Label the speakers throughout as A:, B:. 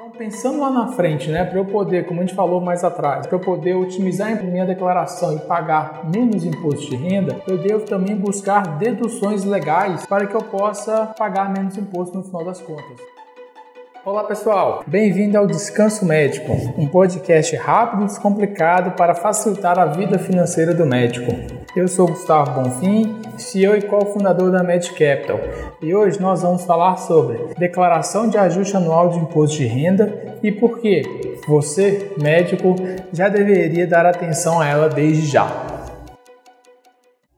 A: Então, pensando lá na frente, né, para eu poder, como a gente falou mais atrás, para eu poder otimizar a minha declaração e pagar menos imposto de renda, eu devo também buscar deduções legais para que eu possa pagar menos imposto no final das contas. Olá pessoal, bem-vindo ao Descanso Médico, um podcast rápido e descomplicado para facilitar a vida financeira do médico. Eu sou Gustavo Bonfim, CEO e cofundador da Med Capital, e hoje nós vamos falar sobre declaração de ajuste anual de imposto de renda e por que você, médico, já deveria dar atenção a ela desde já.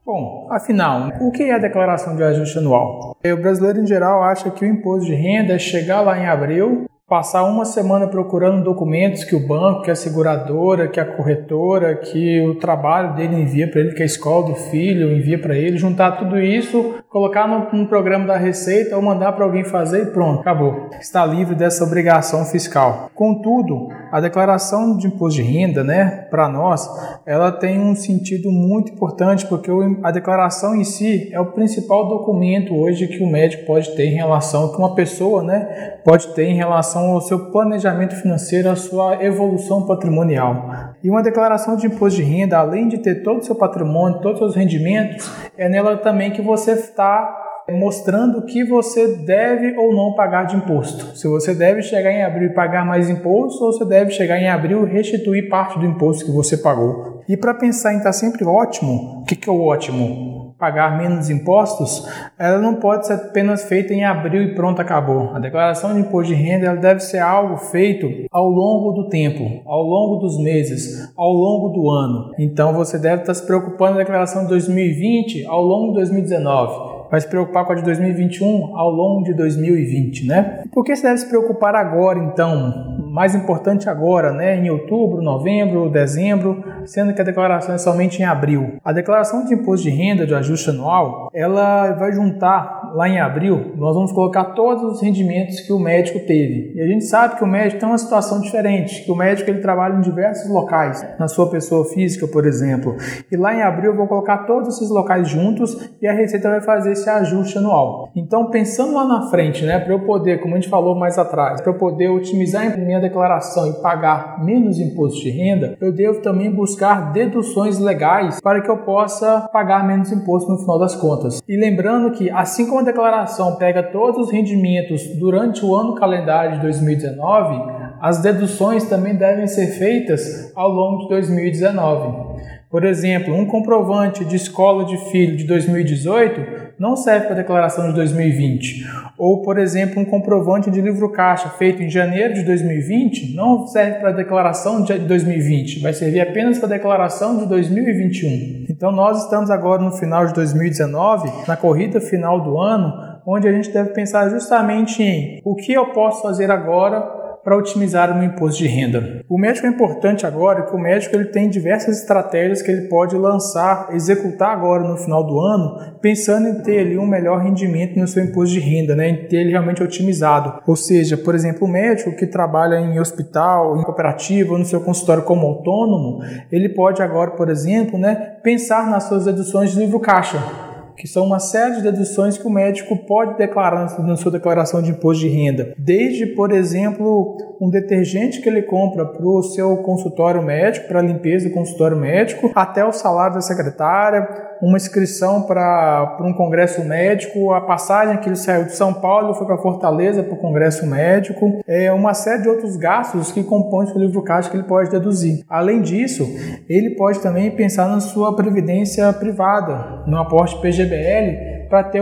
A: Bom, afinal, o que é a declaração de ajuste anual? O brasileiro em geral acha que o imposto de renda é chegar lá em abril, passar uma semana procurando documentos que o banco, que a seguradora, que a corretora, que o trabalho dele envia para ele, que a escola do filho envia para ele, juntar tudo isso, colocar no, programa da Receita ou mandar para alguém fazer e pronto, acabou. Está livre dessa obrigação fiscal. Contudo, a declaração de imposto de renda, né, para nós, ela tem um sentido muito importante porque a declaração em si é o principal documento hoje que o médico pode ter em relação, que uma pessoa, né, pode ter em relação relação ao seu planejamento financeiro, à sua evolução patrimonial. E uma declaração de imposto de renda, além de ter todo o seu patrimônio, todos os seus rendimentos, é nela também que você está mostrando que você deve ou não pagar de imposto. Se você deve chegar em abril e pagar mais imposto ou você deve chegar em abril e restituir parte do imposto que você pagou. E para pensar em estar sempre ótimo, o que, que é o ótimo? Pagar menos impostos, ela não pode ser apenas feita em abril e pronto, acabou. A declaração de imposto de renda ela deve ser algo feito ao longo do tempo, ao longo dos meses, ao longo do ano. Então você deve estar se preocupando com a declaração de 2020 ao longo de 2019 vai se preocupar com a de 2021 ao longo de 2020, né? Por que você deve se preocupar agora, então? Mais importante agora, né? Em outubro, novembro, dezembro, sendo que a declaração é somente em abril. A declaração de imposto de renda de ajuste anual, ela vai juntar lá em abril, nós vamos colocar todos os rendimentos que o médico teve. E a gente sabe que o médico tem uma situação diferente, que o médico ele trabalha em diversos locais, na sua pessoa física, por exemplo. E lá em abril eu vou colocar todos esses locais juntos e a Receita vai fazer esse ajuste anual. Então, pensando lá na frente, né, para eu poder, como a gente falou mais atrás, para eu poder otimizar a minha declaração e pagar menos imposto de renda, eu devo também buscar deduções legais para que eu possa pagar menos imposto no final das contas. E lembrando que, assim como a declaração pega todos os rendimentos durante o ano calendário de 2019, as deduções também devem ser feitas ao longo de 2019. Por exemplo, um comprovante de escola de filho de 2018 não serve para a declaração de 2020. Ou, por exemplo, um comprovante de livro caixa feito em janeiro de 2020 não serve para a declaração de 2020, vai servir apenas para a declaração de 2021. Então, nós estamos agora no final de 2019, na corrida final do ano, onde a gente deve pensar justamente em o que eu posso fazer agora para otimizar o imposto de renda. O médico é importante agora que o médico ele tem diversas estratégias que ele pode lançar, executar agora no final do ano, pensando em ter ali um melhor rendimento no seu imposto de renda, né, em ter ele realmente otimizado. Ou seja, por exemplo, o médico que trabalha em hospital, em cooperativa, no seu consultório como autônomo, ele pode agora, por exemplo, né, pensar nas suas deduções de livro caixa que são uma série de deduções que o médico pode declarar na sua declaração de imposto de renda. Desde, por exemplo, um detergente que ele compra para o seu consultório médico, para a limpeza do consultório médico, até o salário da secretária, uma inscrição para um congresso médico, a passagem que ele saiu de São Paulo foi para Fortaleza para o congresso médico, é uma série de outros gastos que compõem o livro caixa que ele pode deduzir. Além disso, ele pode também pensar na sua previdência privada, no aporte PGBL, para ter,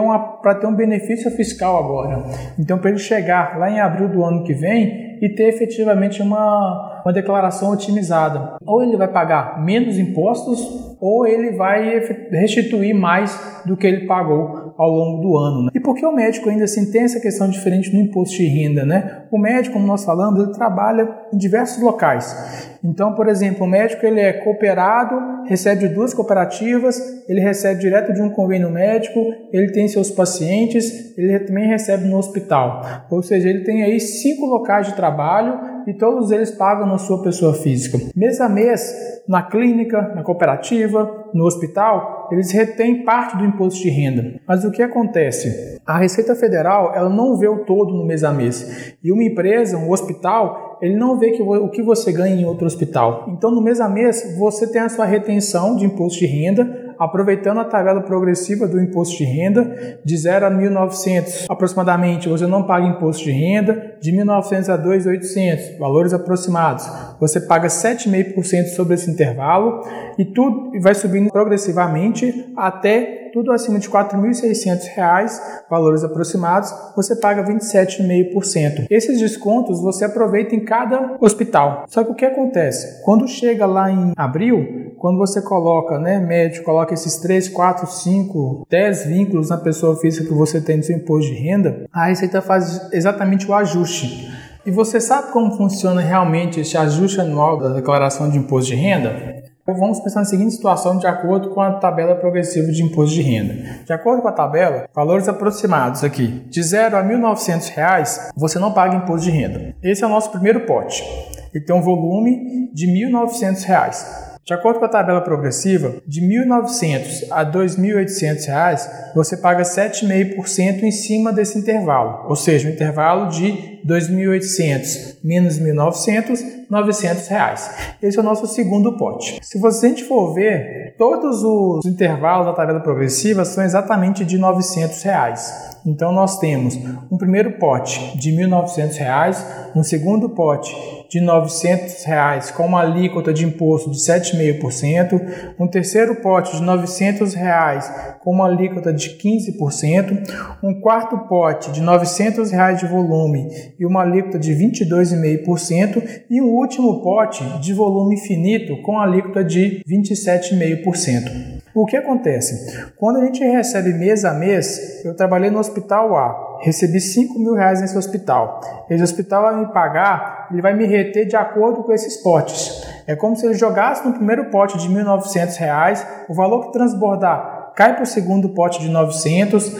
A: ter um benefício fiscal agora. Então, para ele chegar lá em abril do ano que vem e ter efetivamente uma, uma declaração otimizada. Ou ele vai pagar menos impostos ou ele vai restituir mais do que ele pagou ao longo do ano. Né? E por que o médico ainda assim tem essa questão diferente no imposto de renda? Né? O médico, como nós falamos, ele trabalha em diversos locais. Então, por exemplo, o médico ele é cooperado, recebe de duas cooperativas, ele recebe direto de um convênio médico, ele tem seus pacientes, ele também recebe no hospital. Ou seja, ele tem aí cinco locais de trabalho e todos eles pagam na sua pessoa física. Mês a mês, na clínica, na cooperativa, no hospital, eles retêm parte do imposto de renda. Mas o que acontece? A Receita Federal ela não vê o todo no mês a mês. E uma empresa, um hospital, ele não vê que, o que você ganha em outro hospital. Então, no mês a mês, você tem a sua retenção de imposto de renda aproveitando a tabela progressiva do imposto de renda, de 0 a 1.900 aproximadamente, você não paga imposto de renda, de 1.900 a 2.800, valores aproximados, você paga 7,5% sobre esse intervalo e tudo vai subindo progressivamente até tudo acima de R$ 4.600, valores aproximados, você paga 27,5%. Esses descontos você aproveita em cada hospital. Só que o que acontece? Quando chega lá em abril, quando você coloca, né, médico, coloca esses 3, 4, 5, 10 vínculos na pessoa física que você tem no seu imposto de renda, a Receita faz exatamente o ajuste. E você sabe como funciona realmente esse ajuste anual da declaração de imposto de renda? Vamos pensar na seguinte situação de acordo com a tabela progressiva de imposto de renda. De acordo com a tabela, valores aproximados aqui, de 0 a R$ 1.900, você não paga imposto de renda. Esse é o nosso primeiro pote. Ele tem um volume de R$ 1.900. De acordo com a tabela progressiva, de R$ 1.900 a R$ 2.800, você paga 7,5% em cima desse intervalo, ou seja, um intervalo de R$ 2.800 menos R$ 1.900, 900 reais. Esse é o nosso segundo pote. Se você gente for ver, todos os intervalos da tabela progressiva são exatamente de 900 reais. Então nós temos um primeiro pote de R$ 1.900, um segundo pote de 900 reais com uma alíquota de imposto de 7,5%, um terceiro pote de 900 reais com uma alíquota de 15%, um quarto pote de 900 reais de volume e uma alíquota de 22,5% e um último pote de volume finito com alíquota de 27,5%. O que acontece? Quando a gente recebe mês a mês, eu trabalhei no hospital A, recebi 5 mil reais nesse hospital. Esse hospital vai me pagar, ele vai me reter de acordo com esses potes. É como se ele jogasse no primeiro pote de 1.900 reais, o valor que transbordar cai para o segundo pote de 900,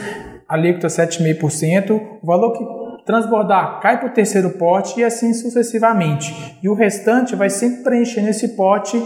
A: alíquota 7,5%, o valor que transbordar, cai para o terceiro pote e assim sucessivamente. E o restante vai sempre preencher nesse pote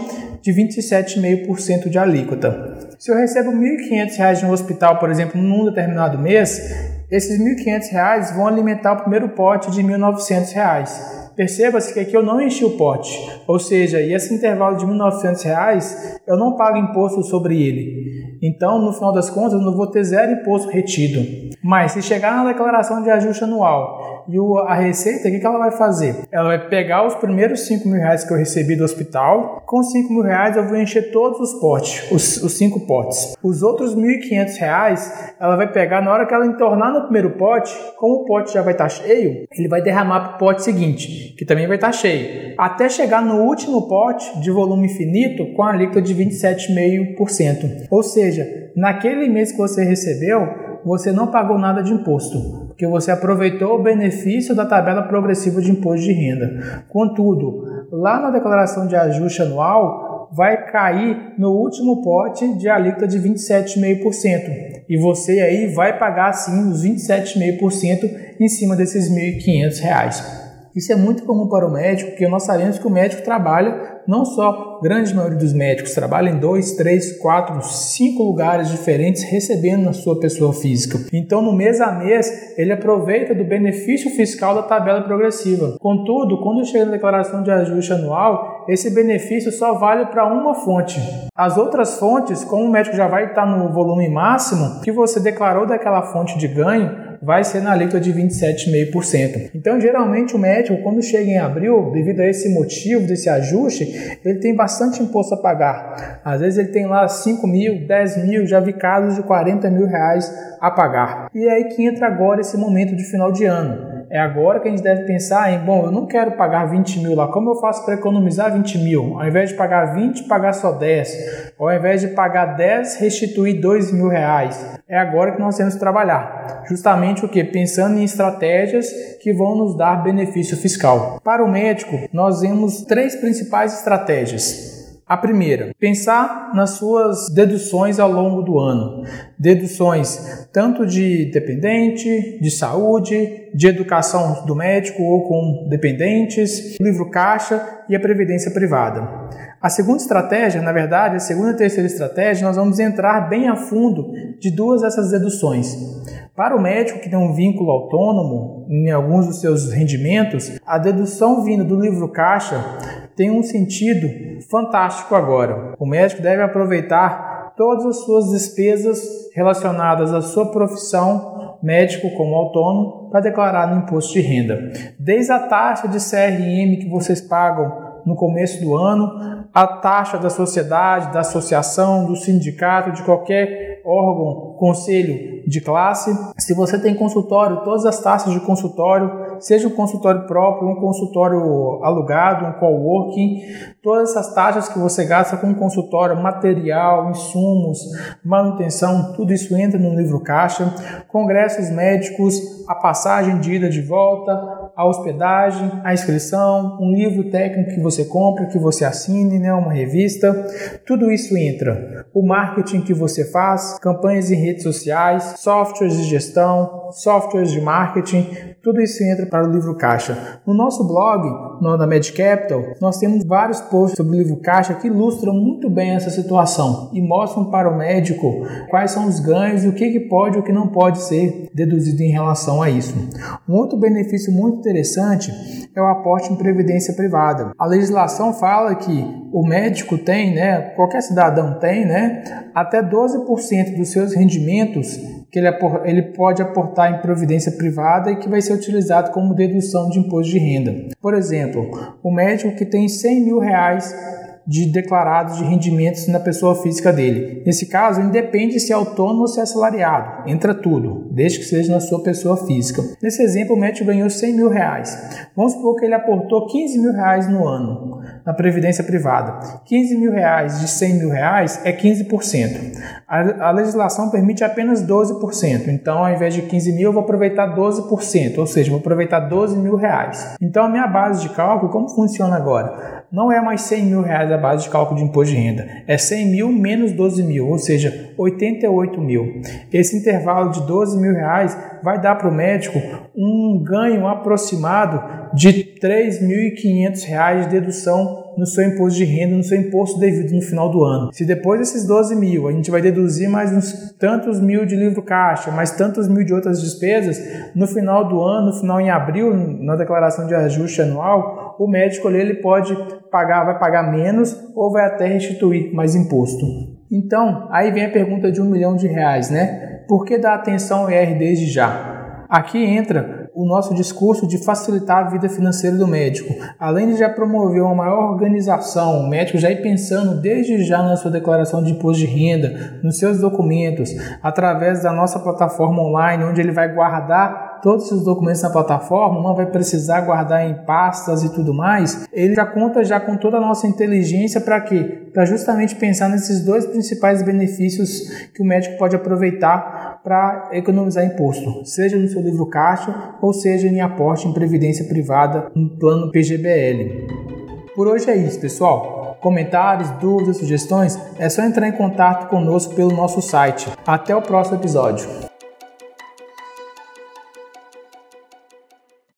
A: de 27,5% de alíquota. Se eu recebo R$ 1.500 de um hospital, por exemplo, num determinado mês, esses R$ 1.500 vão alimentar o primeiro pote de R$ 1.900. Perceba-se que aqui eu não enchi o pote, ou seja, e esse intervalo de R$ 1.900 eu não pago imposto sobre ele. Então, no final das contas, eu não vou ter zero imposto retido. Mas se chegar na declaração de ajuste anual e o, a receita, o que, que ela vai fazer? Ela vai pegar os primeiros 5 mil reais que eu recebi do hospital, com 5 mil reais eu vou encher todos os potes, os, cinco potes. Os outros 1.500 reais ela vai pegar na hora que ela entornar no primeiro pote, como o pote já vai estar cheio, ele vai derramar para o pote seguinte que também vai estar cheio, até chegar no último pote de volume finito com a alíquota de 27,5%. Ou seja, naquele mês que você recebeu, você não pagou nada de imposto, porque você aproveitou o benefício da tabela progressiva de imposto de renda. Contudo, lá na declaração de ajuste anual, vai cair no último pote de alíquota de 27,5%. E você aí vai pagar sim os 27,5% em cima desses R$ 1.500. Isso é muito comum para o médico, porque nós sabemos que o médico trabalha, não só, grande maioria dos médicos trabalha em dois, três, quatro, cinco lugares diferentes recebendo na sua pessoa física. Então, no mês a mês, ele aproveita do benefício fiscal da tabela progressiva. Contudo, quando chega na declaração de ajuste anual, esse benefício só vale para uma fonte. As outras fontes, como o médico já vai estar no volume máximo que você declarou daquela fonte de ganho, vai ser na alíquota de 27,5%. Então, geralmente, o médico, quando chega em abril, devido a esse motivo, desse ajuste, ele tem bastante imposto a pagar. Às vezes ele tem lá 5 mil, 10 mil, já vi casos de 40 mil reais a pagar. E é aí que entra agora esse momento de final de ano é agora que a gente deve pensar em, bom, eu não quero pagar 20 mil lá, como eu faço para economizar 20 mil? Ao invés de pagar 20, pagar só 10. Ou ao invés de pagar 10, restituir 2 mil reais. É agora que nós temos que trabalhar. Justamente o que? Pensando em estratégias que vão nos dar benefício fiscal. Para o médico, nós vemos três principais estratégias. A primeira, pensar nas suas deduções ao longo do ano. Deduções tanto de dependente, de saúde, de educação do médico ou com dependentes, livro caixa e a previdência privada. A segunda estratégia, na verdade, a segunda e terceira estratégia, nós vamos entrar bem a fundo de duas dessas deduções. Para o médico que tem um vínculo autônomo em alguns dos seus rendimentos, a dedução vinda do livro caixa tem um sentido fantástico agora. O médico deve aproveitar todas as suas despesas relacionadas à sua profissão médico como autônomo para declarar no imposto de renda. Desde a taxa de CRM que vocês pagam no começo do ano, a taxa da sociedade, da associação, do sindicato, de qualquer órgão, conselho de classe. Se você tem consultório, todas as taxas de consultório, seja um consultório próprio, um consultório alugado, um coworking, todas essas taxas que você gasta com um consultório, material, insumos, manutenção, tudo isso entra no livro caixa. Congressos médicos, a passagem de ida de volta, a hospedagem, a inscrição, um livro técnico que você compra, que você assine, né, uma revista, tudo isso entra. O marketing que você faz, campanhas em redes sociais, softwares de gestão, softwares de marketing, tudo isso entra para o livro caixa. No nosso blog, no da Med Capital, nós temos vários posts sobre o livro caixa que ilustram muito bem essa situação e mostram para o médico quais são os ganhos o que, que pode e o que não pode ser deduzido em relação a isso. Um outro benefício muito interessante é o aporte em previdência privada. A legislação fala que o médico tem, né, qualquer cidadão tem, né, até 12% dos seus rendimentos que ele, ele pode aportar em previdência privada e que vai ser utilizado como dedução de imposto de renda. Por exemplo, o médico que tem 100 mil reais de declarados de rendimentos na pessoa física dele. Nesse caso, independe se é autônomo ou se é assalariado, entra tudo, desde que seja na sua pessoa física. Nesse exemplo, o médico ganhou 100 mil reais. Vamos supor que ele aportou 15 mil reais no ano na previdência privada. 15 mil reais de 100 mil reais é 15%. A, a legislação permite apenas 12%. Então, ao invés de 15 mil, eu vou aproveitar 12%, ou seja, vou aproveitar 12 mil reais. Então, a minha base de cálculo, como funciona agora? Não é mais 100 mil reais a base de cálculo de imposto de renda. É 100 mil menos 12 mil, ou seja, 88 mil. Esse intervalo de 12 mil reais vai dar para o médico um ganho aproximado de R$ 3.500 de dedução no seu imposto de renda, no seu imposto devido no final do ano. Se depois desses 12 mil a gente vai deduzir mais uns tantos mil de livro caixa, mais tantos mil de outras despesas, no final do ano, no final em abril, na declaração de ajuste anual, o médico ali ele pode pagar, vai pagar menos ou vai até restituir mais imposto. Então, aí vem a pergunta de um milhão de reais, né? Por que dar atenção ao IR desde já? Aqui entra o nosso discurso de facilitar a vida financeira do médico. Além de já promover uma maior organização, o médico já ir pensando desde já na sua declaração de imposto de renda, nos seus documentos, através da nossa plataforma online, onde ele vai guardar todos os documentos na plataforma, não vai precisar guardar em pastas e tudo mais, ele já conta já com toda a nossa inteligência para quê? Para justamente pensar nesses dois principais benefícios que o médico pode aproveitar para economizar imposto, seja no seu livro caixa ou seja em aporte em previdência privada no plano PGBL. Por hoje é isso, pessoal. Comentários, dúvidas, sugestões, é só entrar em contato conosco pelo nosso site. Até o próximo episódio.